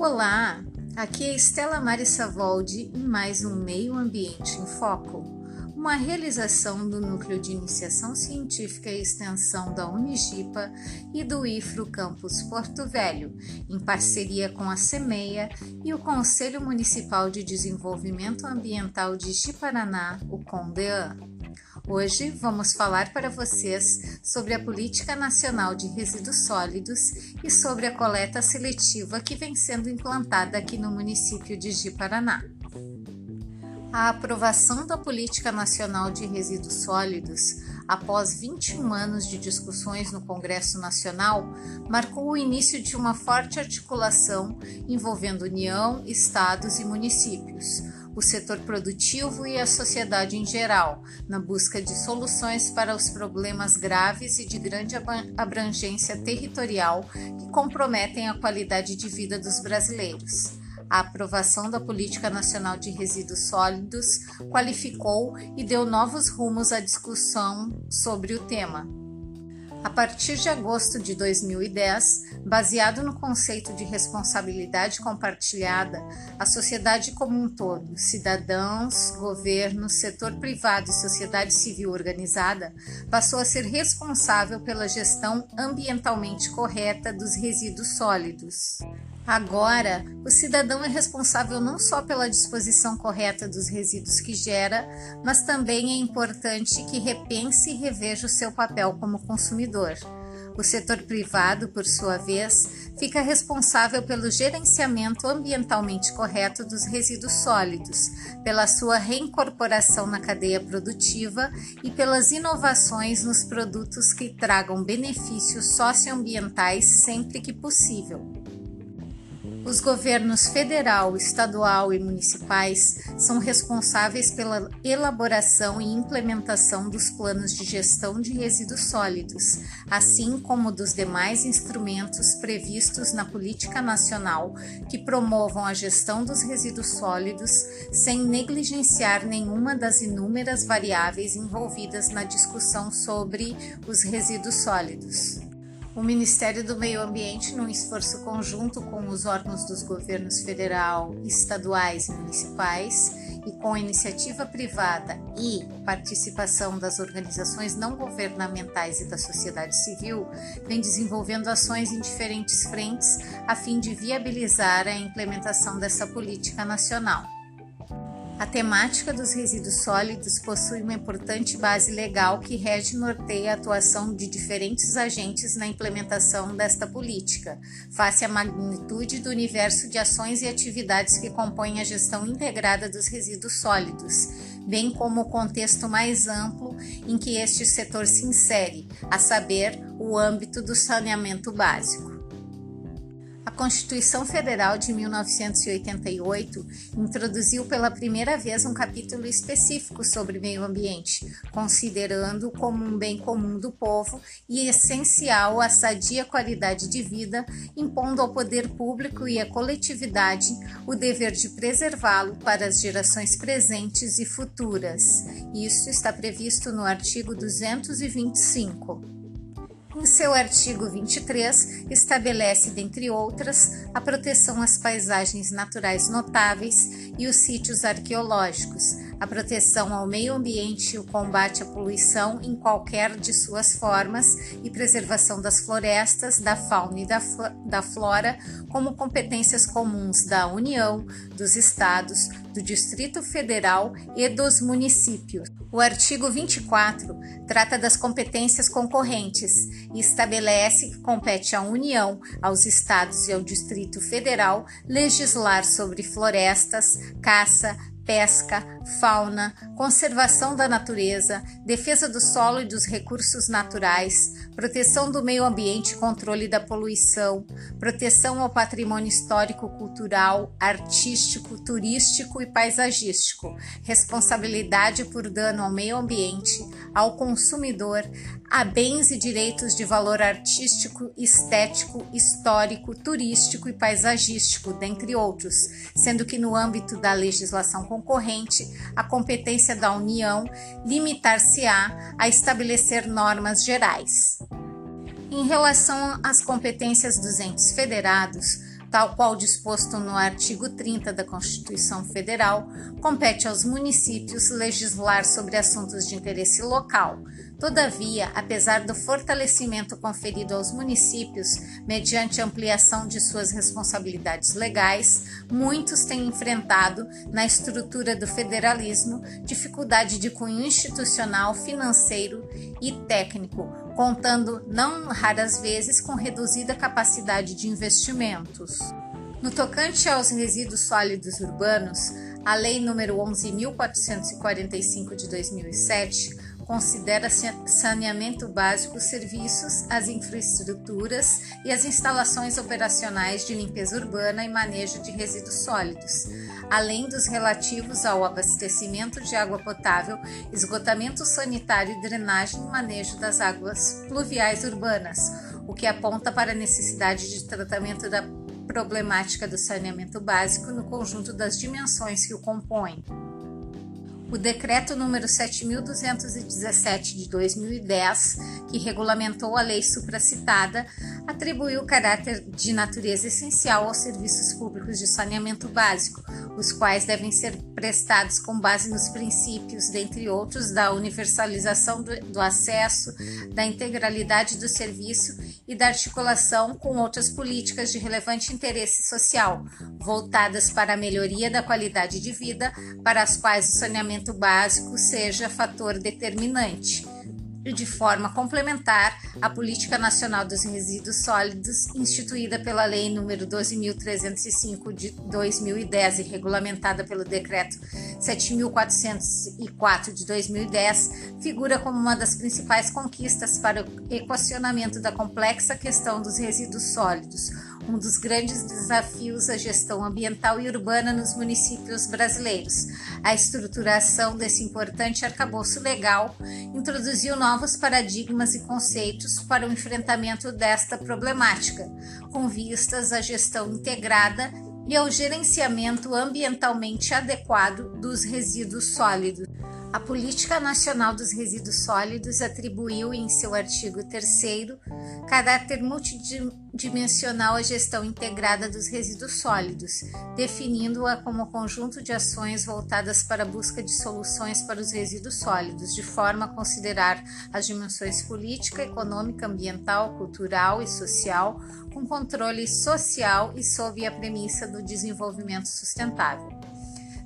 Olá, aqui é Estela Mari Savoldi em mais um Meio Ambiente em Foco, uma realização do Núcleo de Iniciação Científica e Extensão da Unigipa e do IFRO Campus Porto Velho, em parceria com a CEMEIA e o Conselho Municipal de Desenvolvimento Ambiental de Jiparaná, o CONDEAN. Hoje vamos falar para vocês sobre a Política Nacional de Resíduos Sólidos e sobre a coleta seletiva que vem sendo implantada aqui no município de Ji-Paraná. A aprovação da Política Nacional de Resíduos Sólidos, após 21 anos de discussões no Congresso Nacional, marcou o início de uma forte articulação envolvendo União, estados e municípios o setor produtivo e a sociedade em geral, na busca de soluções para os problemas graves e de grande abrangência territorial que comprometem a qualidade de vida dos brasileiros. A aprovação da Política Nacional de Resíduos Sólidos qualificou e deu novos rumos à discussão sobre o tema. A partir de agosto de 2010, baseado no conceito de responsabilidade compartilhada, a sociedade como um todo, cidadãos, governo, setor privado e sociedade civil organizada, passou a ser responsável pela gestão ambientalmente correta dos resíduos sólidos. Agora, o cidadão é responsável não só pela disposição correta dos resíduos que gera, mas também é importante que repense e reveja o seu papel como consumidor. O setor privado, por sua vez, fica responsável pelo gerenciamento ambientalmente correto dos resíduos sólidos, pela sua reincorporação na cadeia produtiva e pelas inovações nos produtos que tragam benefícios socioambientais sempre que possível. Os governos federal, estadual e municipais são responsáveis pela elaboração e implementação dos planos de gestão de resíduos sólidos, assim como dos demais instrumentos previstos na política nacional que promovam a gestão dos resíduos sólidos sem negligenciar nenhuma das inúmeras variáveis envolvidas na discussão sobre os resíduos sólidos. O Ministério do Meio Ambiente, num esforço conjunto com os órgãos dos governos federal, estaduais e municipais, e com iniciativa privada e participação das organizações não governamentais e da sociedade civil, vem desenvolvendo ações em diferentes frentes a fim de viabilizar a implementação dessa política nacional. A temática dos resíduos sólidos possui uma importante base legal que rege e norteia a atuação de diferentes agentes na implementação desta política, face à magnitude do universo de ações e atividades que compõem a gestão integrada dos resíduos sólidos, bem como o contexto mais amplo em que este setor se insere, a saber, o âmbito do saneamento básico. Constituição Federal de 1988 introduziu pela primeira vez um capítulo específico sobre meio ambiente, considerando como um bem comum do povo e essencial à sadia qualidade de vida, impondo ao poder público e à coletividade o dever de preservá-lo para as gerações presentes e futuras. Isso está previsto no artigo 225. Em seu artigo 23, estabelece, dentre outras, a proteção às paisagens naturais notáveis e os sítios arqueológicos, a proteção ao meio ambiente e o combate à poluição em qualquer de suas formas e preservação das florestas, da fauna e da, flora como competências comuns da União, dos Estados, do Distrito Federal e dos municípios. O artigo 24 trata das competências concorrentes e estabelece que compete à União, aos Estados e ao Distrito Federal legislar sobre florestas, caça, pesca, fauna, conservação da natureza, defesa do solo e dos recursos naturais, proteção do meio ambiente e controle da poluição, proteção ao patrimônio histórico, cultural, artístico, turístico e paisagístico, responsabilidade por dano ao meio ambiente, ao consumidor, a bens e direitos de valor artístico, estético, histórico, turístico e paisagístico, dentre outros, sendo que no âmbito da legislação concorrente, a competência da União limitar-se-á a estabelecer normas gerais. Em relação às competências dos entes federados, tal qual disposto no artigo 30 da Constituição Federal, compete aos municípios legislar sobre assuntos de interesse local. Todavia, apesar do fortalecimento conferido aos municípios mediante ampliação de suas responsabilidades legais, muitos têm enfrentado, na estrutura do federalismo, dificuldade de cunho institucional, financeiro e técnico, contando não raras vezes com reduzida capacidade de investimentos. No tocante aos resíduos sólidos urbanos, a Lei nº 11.445 de 2007 considera saneamento básico os serviços, as infraestruturas e as instalações operacionais de limpeza urbana e manejo de resíduos sólidos, além dos relativos ao abastecimento de água potável, esgotamento sanitário e drenagem e manejo das águas pluviais urbanas, o que aponta para a necessidade de tratamento da problemática do saneamento básico no conjunto das dimensões que o compõem. O decreto número 7217 de 2010, que regulamentou a lei supracitada, atribuiu caráter de natureza essencial aos serviços públicos de saneamento básico, os quais devem ser prestados com base nos princípios, dentre outros, da universalização do, do acesso, da integralidade do serviço e da articulação com outras políticas de relevante interesse social, voltadas para a melhoria da qualidade de vida, para as quais o saneamento básico seja fator determinante e de forma complementar à Política Nacional dos Resíduos Sólidos, instituída pela Lei nº 12.305 de 2010 e regulamentada pelo Decreto 7.404 de 2010, figura como uma das principais conquistas para o equacionamento da complexa questão dos resíduos sólidos, um dos grandes desafios da gestão ambiental e urbana nos municípios brasileiros. A estruturação desse importante arcabouço legal introduziu novos paradigmas e conceitos para o enfrentamento desta problemática, com vistas à gestão integrada e ao gerenciamento ambientalmente adequado dos resíduos sólidos. A Política Nacional dos Resíduos Sólidos atribuiu em seu artigo 3 caráter multidimensional à gestão integrada dos resíduos sólidos, definindo-a como conjunto de ações voltadas para a busca de soluções para os resíduos sólidos, de forma a considerar as dimensões política, econômica, ambiental, cultural e social, com controle social e sob a premissa do desenvolvimento sustentável.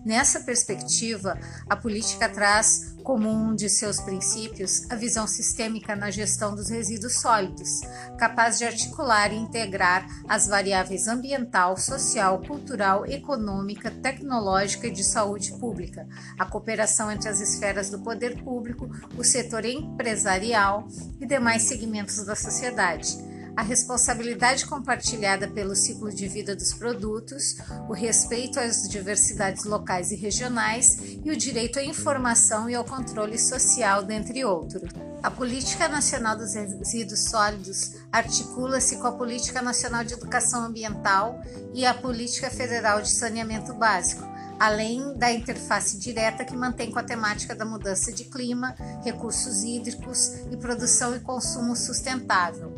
Nessa perspectiva, a política traz como um de seus princípios a visão sistêmica na gestão dos resíduos sólidos, capaz de articular e integrar as variáveis ambiental, social, cultural, econômica, tecnológica e de saúde pública, a cooperação entre as esferas do poder público, o setor empresarial e demais segmentos da sociedade a responsabilidade compartilhada pelo ciclo de vida dos produtos, o respeito às diversidades locais e regionais e o direito à informação e ao controle social, dentre outros. A Política Nacional dos Resíduos Sólidos articula-se com a Política Nacional de Educação Ambiental e a Política Federal de Saneamento Básico, além da interface direta que mantém com a temática da mudança de clima, recursos hídricos e produção e consumo sustentável.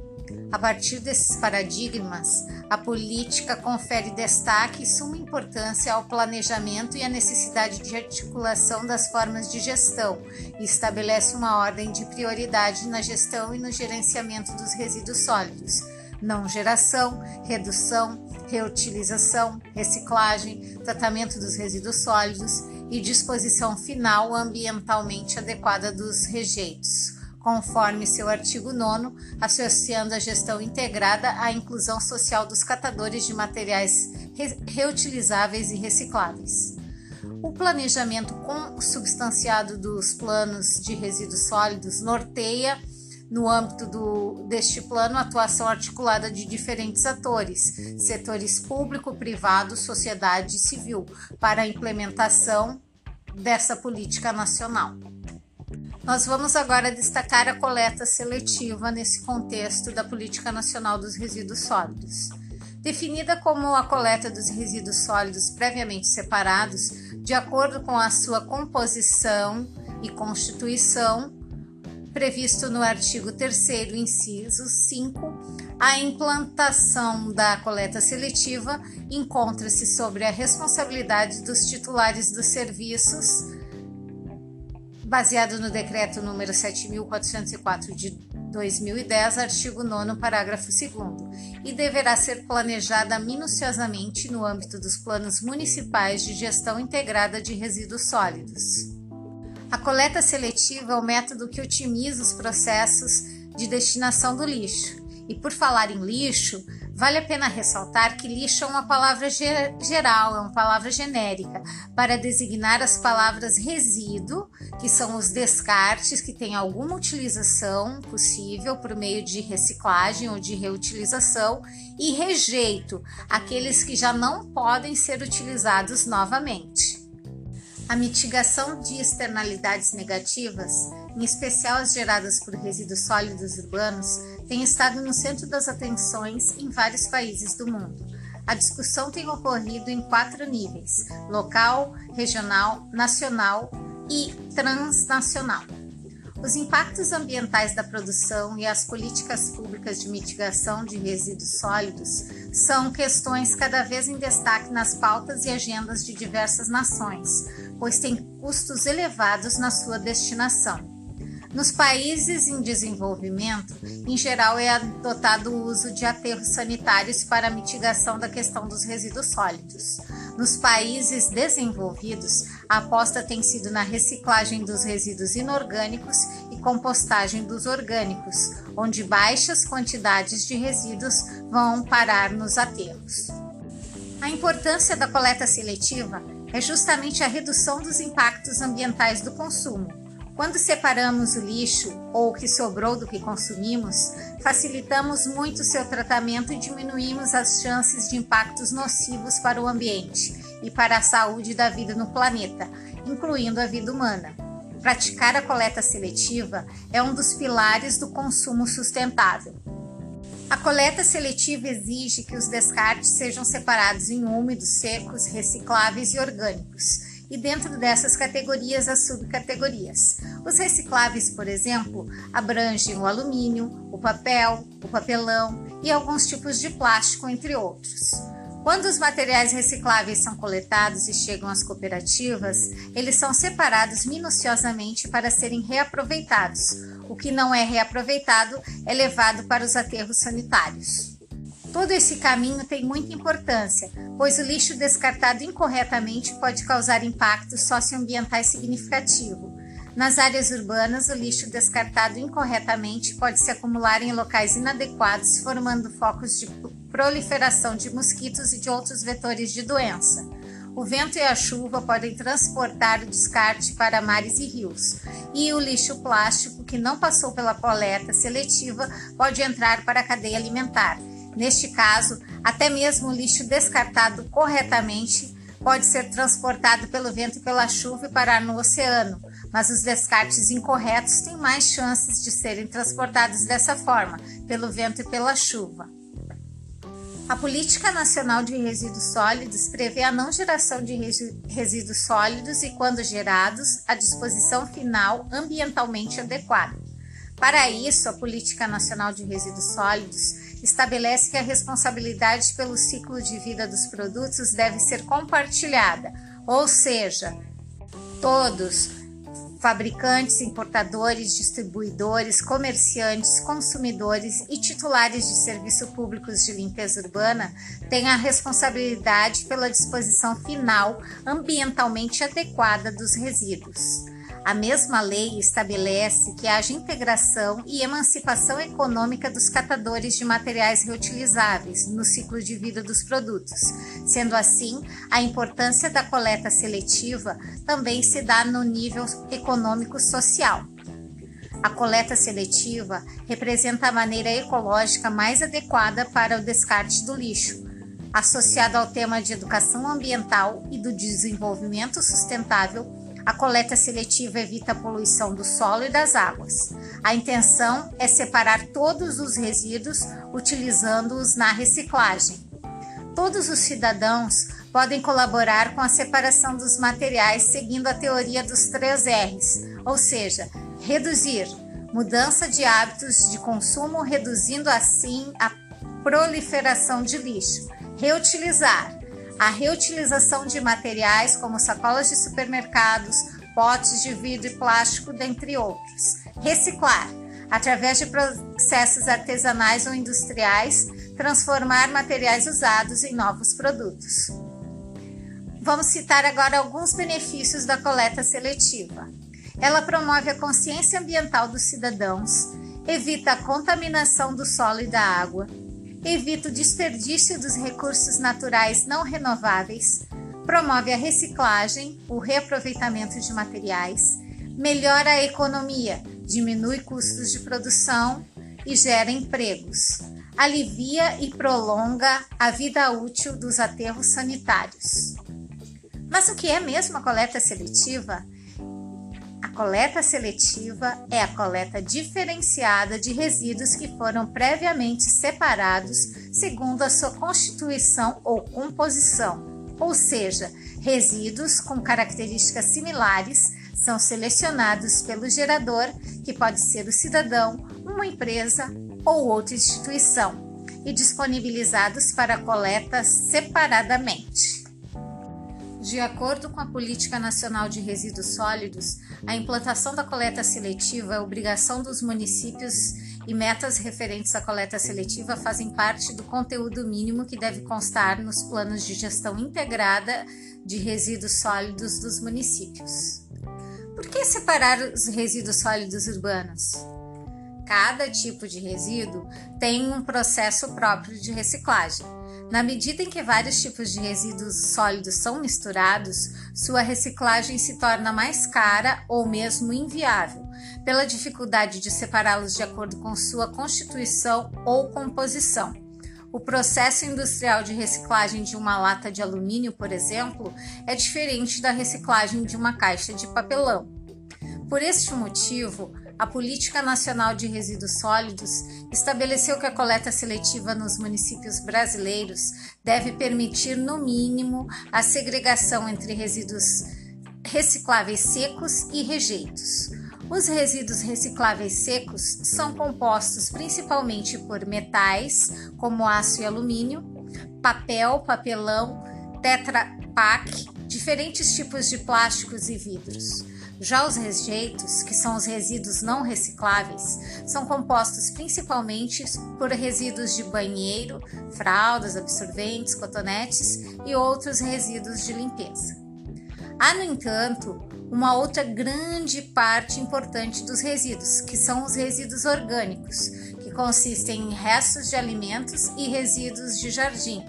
A partir desses paradigmas, a política confere destaque e suma importância ao planejamento e à necessidade de articulação das formas de gestão e estabelece uma ordem de prioridade na gestão e no gerenciamento dos resíduos sólidos, não geração, redução, reutilização, reciclagem, tratamento dos resíduos sólidos e disposição final ambientalmente adequada dos rejeitos conforme seu artigo 9, associando a gestão integrada à inclusão social dos catadores de materiais re reutilizáveis e recicláveis. O planejamento consubstanciado dos planos de resíduos sólidos norteia, no âmbito do, deste plano, a atuação articulada de diferentes atores, setores público, privado, sociedade civil, para a implementação dessa política nacional. Nós vamos agora destacar a coleta seletiva nesse contexto da Política Nacional dos Resíduos Sólidos. Definida como a coleta dos resíduos sólidos previamente separados, de acordo com a sua composição e constituição, previsto no artigo 3, inciso 5, A implantação da coleta seletiva encontra-se sobre a responsabilidade dos titulares dos serviços, baseado no decreto número 7404 de 2010, artigo 9 parágrafo 2 e deverá ser planejada minuciosamente no âmbito dos planos municipais de gestão integrada de resíduos sólidos. A coleta seletiva é o método que otimiza os processos de destinação do lixo e por falar em lixo, vale a pena ressaltar que lixo é uma palavra geral, é uma palavra genérica, para designar as palavras resíduo, que são os descartes que têm alguma utilização possível por meio de reciclagem ou de reutilização, e rejeito, aqueles que já não podem ser utilizados novamente. A mitigação de externalidades negativas, em especial as geradas por resíduos sólidos urbanos, tem estado no centro das atenções em vários países do mundo. A discussão tem ocorrido em quatro níveis: local, regional, nacional e transnacional. Os impactos ambientais da produção e as políticas públicas de mitigação de resíduos sólidos são questões cada vez em destaque nas pautas e agendas de diversas nações, pois têm custos elevados na sua destinação. Nos países em desenvolvimento, em geral, é adotado o uso de aterros sanitários para mitigação da questão dos resíduos sólidos. Nos países desenvolvidos, a aposta tem sido na reciclagem dos resíduos inorgânicos e compostagem dos orgânicos, onde baixas quantidades de resíduos vão parar nos aterros. A importância da coleta seletiva é justamente a redução dos impactos ambientais do consumo. Quando separamos o lixo ou o que sobrou do que consumimos, facilitamos muito seu tratamento e diminuímos as chances de impactos nocivos para o ambiente e para a saúde da vida no planeta, incluindo a vida humana. Praticar a coleta seletiva é um dos pilares do consumo sustentável. A coleta seletiva exige que os descartes sejam separados em úmidos, secos, recicláveis e orgânicos, e dentro dessas categorias as subcategorias. Os recicláveis, por exemplo, abrangem o alumínio, o papel, o papelão e alguns tipos de plástico, entre outros. Quando os materiais recicláveis são coletados e chegam às cooperativas, eles são separados minuciosamente para serem reaproveitados, o que não é reaproveitado é levado para os aterros sanitários. Todo esse caminho tem muita importância, pois o lixo descartado incorretamente pode causar impactos socioambientais significativos. Nas áreas urbanas, o lixo descartado incorretamente pode se acumular em locais inadequados, formando focos de proliferação de mosquitos e de outros vetores de doença. O vento e a chuva podem transportar o descarte para mares e rios, e o lixo plástico que não passou pela coleta seletiva pode entrar para a cadeia alimentar. Neste caso, até mesmo o lixo descartado corretamente pode ser transportado pelo vento e pela chuva e parar no oceano, mas os descartes incorretos têm mais chances de serem transportados dessa forma, pelo vento e pela chuva. A Política Nacional de Resíduos Sólidos prevê a não geração de resíduos sólidos e, quando gerados, a disposição final ambientalmente adequada. Para isso, a Política Nacional de Resíduos Sólidos estabelece que a responsabilidade pelo ciclo de vida dos produtos deve ser compartilhada, ou seja, todos fabricantes, importadores, distribuidores, comerciantes, consumidores e titulares de serviços públicos de limpeza urbana têm a responsabilidade pela disposição final ambientalmente adequada dos resíduos. A mesma lei estabelece que haja integração e emancipação econômica dos catadores de materiais reutilizáveis no ciclo de vida dos produtos. Sendo assim, a importância da coleta seletiva também se dá no nível econômico-social. A coleta seletiva representa a maneira ecológica mais adequada para o descarte do lixo, associado ao tema de educação ambiental e do desenvolvimento sustentável a coleta seletiva evita a poluição do solo e das águas. A intenção é separar todos os resíduos utilizando-os na reciclagem. Todos os cidadãos podem colaborar com a separação dos materiais seguindo a teoria dos três R's, ou seja, reduzir, mudança de hábitos de consumo, reduzindo assim a proliferação de lixo. Reutilizar. A reutilização de materiais como sacolas de supermercados, potes de vidro e plástico, dentre outros. Reciclar. Através de processos artesanais ou industriais, transformar materiais usados em novos produtos. Vamos citar agora alguns benefícios da coleta seletiva. Ela promove a consciência ambiental dos cidadãos, evita a contaminação do solo e da água, evita o desperdício dos recursos naturais não renováveis, promove a reciclagem, o reaproveitamento de materiais, melhora a economia, diminui custos de produção e gera empregos, alivia e prolonga a vida útil dos aterros sanitários. Mas o que é mesmo a coleta seletiva? Coleta seletiva é a coleta diferenciada de resíduos que foram previamente separados segundo a sua constituição ou composição, ou seja, resíduos com características similares são selecionados pelo gerador, que pode ser o cidadão, uma empresa ou outra instituição, e disponibilizados para coleta separadamente. De acordo com a Política Nacional de Resíduos Sólidos, a implantação da coleta seletiva é obrigação dos municípios e metas referentes à coleta seletiva fazem parte do conteúdo mínimo que deve constar nos planos de gestão integrada de resíduos sólidos dos municípios. Por que separar os resíduos sólidos urbanos? Cada tipo de resíduo tem um processo próprio de reciclagem. Na medida em que vários tipos de resíduos sólidos são misturados, sua reciclagem se torna mais cara ou mesmo inviável, pela dificuldade de separá-los de acordo com sua constituição ou composição. O processo industrial de reciclagem de uma lata de alumínio, por exemplo, é diferente da reciclagem de uma caixa de papelão. Por este motivo, a Política Nacional de Resíduos Sólidos estabeleceu que a coleta seletiva nos municípios brasileiros deve permitir, no mínimo, a segregação entre resíduos recicláveis secos e rejeitos. Os resíduos recicláveis secos são compostos principalmente por metais, como aço e alumínio, papel, papelão, tetra pak, diferentes tipos de plásticos e vidros. Já os rejeitos, que são os resíduos não recicláveis, são compostos principalmente por resíduos de banheiro, fraldas, absorventes, cotonetes e outros resíduos de limpeza. Há, no entanto, uma outra grande parte importante dos resíduos, que são os resíduos orgânicos, que consistem em restos de alimentos e resíduos de jardim,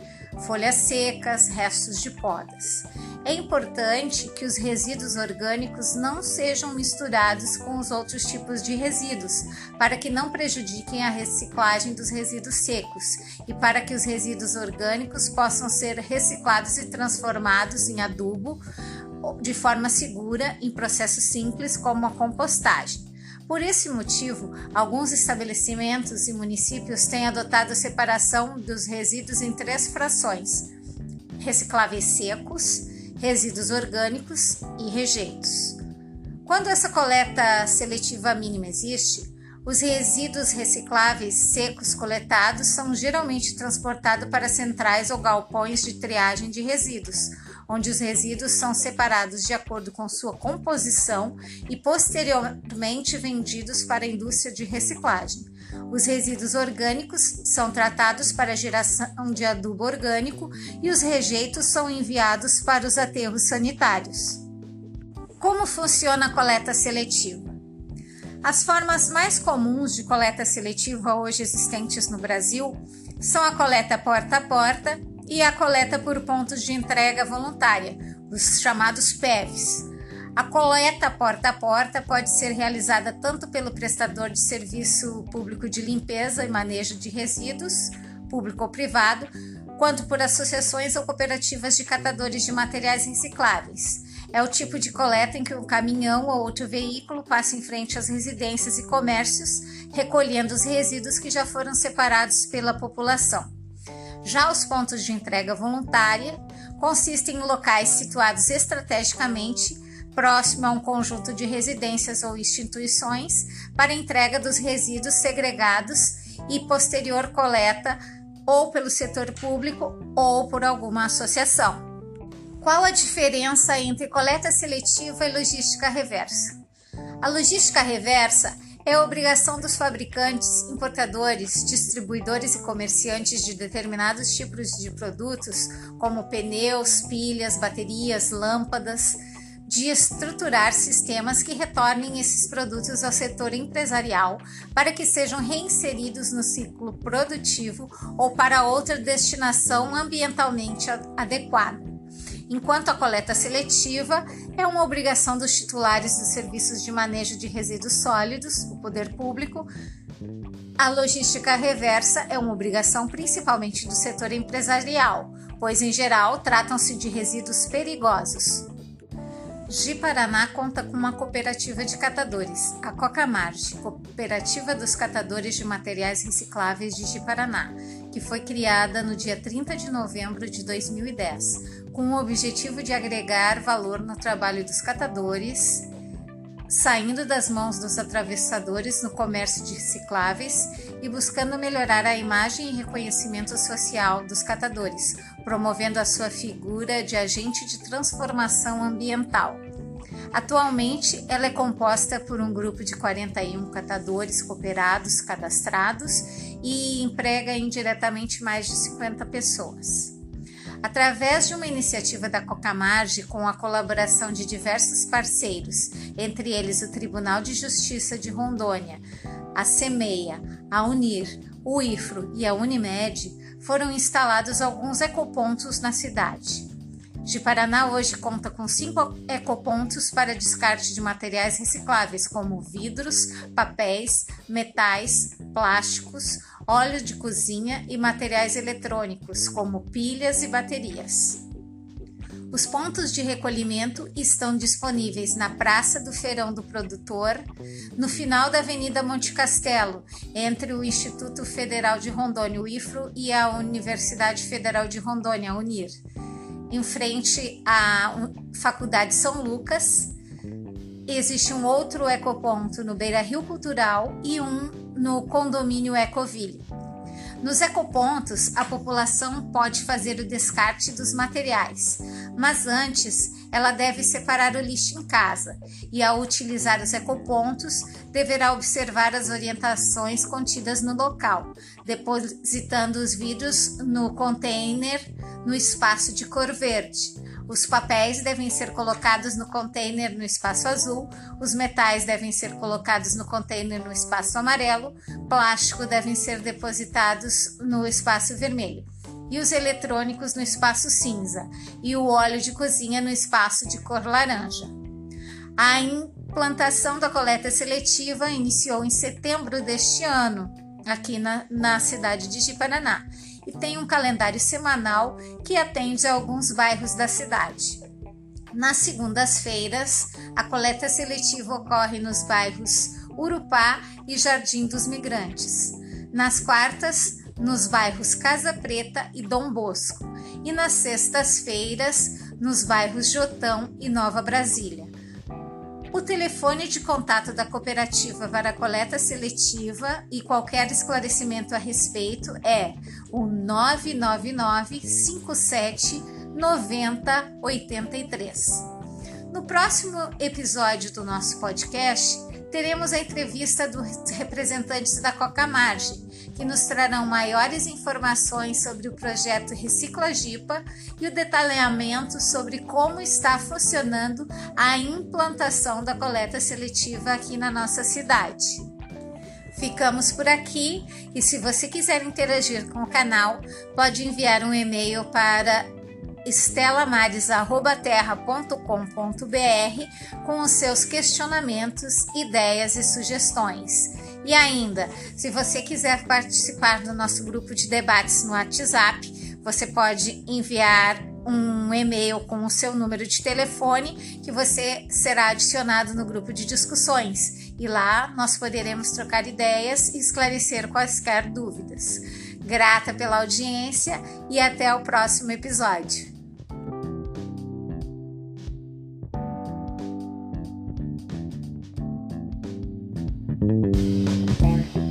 folhas secas, restos de podas. É importante que os resíduos orgânicos não sejam misturados com os outros tipos de resíduos, para que não prejudiquem a reciclagem dos resíduos secos e para que os resíduos orgânicos possam ser reciclados e transformados em adubo de forma segura em processos simples como a compostagem. Por esse motivo, alguns estabelecimentos e municípios têm adotado a separação dos resíduos em três frações: recicláveis secos, resíduos orgânicos e rejeitos. Quando essa coleta seletiva mínima existe, os resíduos recicláveis secos coletados são geralmente transportados para centrais ou galpões de triagem de resíduos, onde os resíduos são separados de acordo com sua composição e posteriormente vendidos para a indústria de reciclagem. Os resíduos orgânicos são tratados para geração de adubo orgânico e os rejeitos são enviados para os aterros sanitários. Como funciona a coleta seletiva? As formas mais comuns de coleta seletiva hoje existentes no Brasil são a coleta porta a porta e a coleta por pontos de entrega voluntária, os chamados PEVs. A coleta porta a porta pode ser realizada tanto pelo prestador de serviço público de limpeza e manejo de resíduos, público ou privado, quanto por associações ou cooperativas de catadores de materiais recicláveis. É o tipo de coleta em que um caminhão ou outro veículo passa em frente às residências e comércios, recolhendo os resíduos que já foram separados pela população. Já os pontos de entrega voluntária consistem em locais situados estrategicamente próximo a um conjunto de residências ou instituições para entrega dos resíduos segregados e posterior coleta ou pelo setor público ou por alguma associação. Qual a diferença entre coleta seletiva e logística reversa? A logística reversa é a obrigação dos fabricantes, importadores, distribuidores e comerciantes de determinados tipos de produtos, como pneus, pilhas, baterias, lâmpadas, de estruturar sistemas que retornem esses produtos ao setor empresarial para que sejam reinseridos no ciclo produtivo ou para outra destinação ambientalmente adequada. Enquanto a coleta seletiva é uma obrigação dos titulares dos serviços de manejo de resíduos sólidos, o poder público, a logística reversa é uma obrigação principalmente do setor empresarial, pois em geral tratam-se de resíduos perigosos. Ji-Paraná conta com uma cooperativa de catadores, a Cocamarge, Cooperativa dos Catadores de Materiais Recicláveis de Ji-Paraná, que foi criada no dia 30 de novembro de 2010, com o objetivo de agregar valor no trabalho dos catadores, saindo das mãos dos atravessadores no comércio de recicláveis e buscando melhorar a imagem e reconhecimento social dos catadores, promovendo a sua figura de agente de transformação ambiental. Atualmente, ela é composta por um grupo de 41 catadores cooperados cadastrados e emprega indiretamente mais de 50 pessoas. Através de uma iniciativa da Cocamarge com a colaboração de diversos parceiros, entre eles o Tribunal de Justiça de Rondônia, a CEMEIA, a UNIR, o IFRO e a Unimed, foram instalados alguns ecopontos na cidade. De Paraná hoje conta com cinco ecopontos para descarte de materiais recicláveis, como vidros, papéis, metais, plásticos, óleo de cozinha e materiais eletrônicos, como pilhas e baterias. Os pontos de recolhimento estão disponíveis na Praça do Feirão do Produtor, no final da Avenida Monte Castelo, entre o Instituto Federal de Rondônia, o IFRO, e a Universidade Federal de Rondônia, a UNIR, em frente à Faculdade São Lucas. Existe um outro ecoponto no Beira Rio Cultural e um no condomínio Ecoville. Nos ecopontos, a população pode fazer o descarte dos materiais, mas antes ela deve separar o lixo em casa e, ao utilizar os ecopontos, deverá observar as orientações contidas no local, depositando os vidros no container no espaço de cor verde. Os papéis devem ser colocados no container no espaço azul, os metais devem ser colocados no container no espaço amarelo, plástico devem ser depositados no espaço vermelho e os eletrônicos no espaço cinza e o óleo de cozinha no espaço de cor laranja. A implantação da coleta seletiva iniciou em setembro deste ano, aqui na, na cidade de Jiparaná, e tem um calendário semanal que atende a alguns bairros da cidade. Nas segundas-feiras, a coleta seletiva ocorre nos bairros Urupá e Jardim dos Migrantes. Nas quartas, nos bairros Casa Preta e Dom Bosco. E nas sextas-feiras, nos bairros Jotão e Nova Brasília. O telefone de contato da cooperativa para coleta seletiva e qualquer esclarecimento a respeito é o 999 57 90 83. No próximo episódio do nosso podcast, teremos a entrevista dos representantes da Coca Margem, que nos trarão maiores informações sobre o projeto Recicla Gipa e o detalhamento sobre como está funcionando a implantação da coleta seletiva aqui na nossa cidade. Ficamos por aqui e se você quiser interagir com o canal, pode enviar um e-mail para estelamares@terra.com.br com os seus questionamentos, ideias e sugestões. E ainda, se você quiser participar do nosso grupo de debates no WhatsApp, você pode enviar um e-mail com o seu número de telefone que você será adicionado no grupo de discussões. E lá nós poderemos trocar ideias e esclarecer quaisquer dúvidas. Grata pela audiência e até o próximo episódio. Música